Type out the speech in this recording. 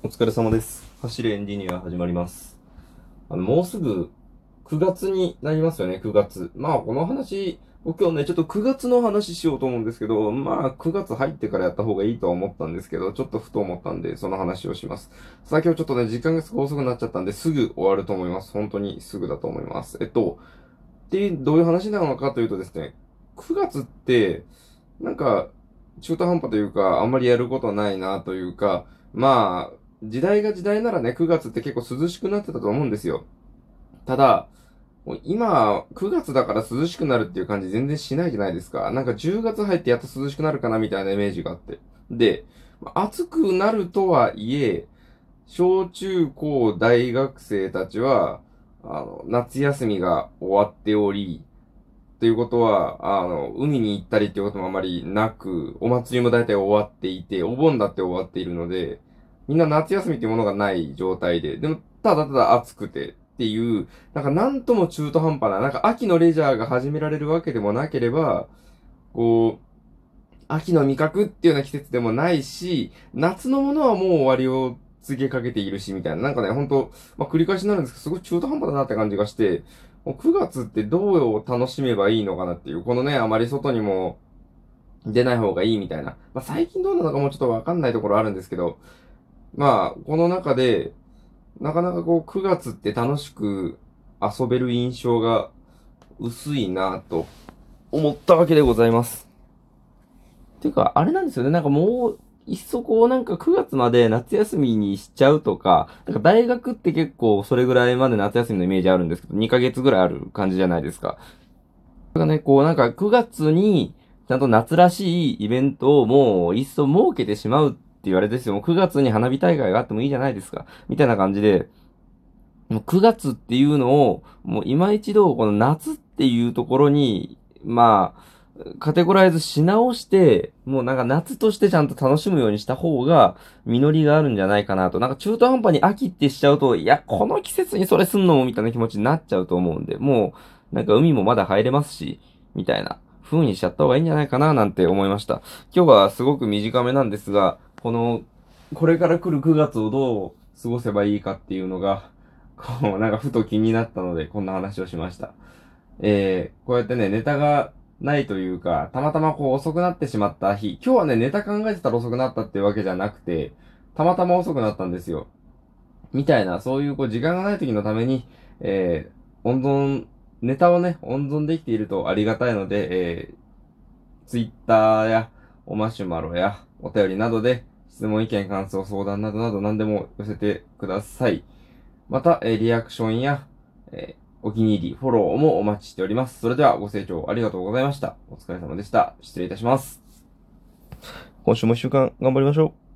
お疲れ様です。走れエンジニア始まります。あの、もうすぐ9月になりますよね、9月。まあ、この話、今日ね、ちょっと9月の話しようと思うんですけど、まあ、9月入ってからやった方がいいと思ったんですけど、ちょっとふと思ったんで、その話をします。さあ、今日ちょっとね、時間がすごい遅くなっちゃったんで、すぐ終わると思います。本当にすぐだと思います。えっと、で、どういう話なのかというとですね、9月って、なんか、中途半端というか、あんまりやることないなというか、まあ、時代が時代ならね、9月って結構涼しくなってたと思うんですよ。ただ、今、9月だから涼しくなるっていう感じ全然しないじゃないですか。なんか10月入ってやっと涼しくなるかなみたいなイメージがあって。で、暑くなるとはいえ、小中高大学生たちは、あの、夏休みが終わっており、ということは、あの、海に行ったりっていうこともあまりなく、お祭りも大体終わっていて、お盆だって終わっているので、みんな夏休みってものがない状態で、でも、ただただ暑くてっていう、なんかなんとも中途半端な、なんか秋のレジャーが始められるわけでもなければ、こう、秋の味覚っていうような季節でもないし、夏のものはもう終わりを告げかけているし、みたいな。なんかね、ほんと、まあ、繰り返しになるんですけど、すごい中途半端だなって感じがして、もう9月ってどうを楽しめばいいのかなっていう、このね、あまり外にも出ない方がいいみたいな。まあ、最近どうなのかもちょっとわかんないところあるんですけど、まあ、この中で、なかなかこう、9月って楽しく遊べる印象が薄いなと思ったわけでございます。ていうか、あれなんですよね。なんかもう、いっそこうなんか9月まで夏休みにしちゃうとか、なんか大学って結構それぐらいまで夏休みのイメージあるんですけど、2ヶ月ぐらいある感じじゃないですか。それがね、こうなんか9月にちゃんと夏らしいイベントをもういっそ設けてしまうっ言われですよ。も9月に花火大会があってもいいじゃないですか。みたいな感じで、もう9月っていうのを、もう今一度この夏っていうところに、まあ、カテゴライズし直して、もうなんか夏としてちゃんと楽しむようにした方が、実りがあるんじゃないかなと。なんか中途半端に秋ってしちゃうと、いや、この季節にそれすんのもみたいな気持ちになっちゃうと思うんで、もう、なんか海もまだ入れますし、みたいな風にしちゃった方がいいんじゃないかななんて思いました。今日はすごく短めなんですが、この、これから来る9月をどう過ごせばいいかっていうのが、こう、なんかふと気になったので、こんな話をしました。えー、こうやってね、ネタがないというか、たまたまこう遅くなってしまった日、今日はね、ネタ考えてたら遅くなったってわけじゃなくて、たまたま遅くなったんですよ。みたいな、そういうこう時間がない時のために、えー、温存、ネタをね、温存できているとありがたいので、えー、ツイッターや、おマシュマロや、お便りなどで、質問、意見、感想、相談などなど何でも寄せてください。また、えーリアクションや、えお気に入り、フォローもお待ちしております。それではご清聴ありがとうございました。お疲れ様でした。失礼いたします。今週も一週間頑張りましょう。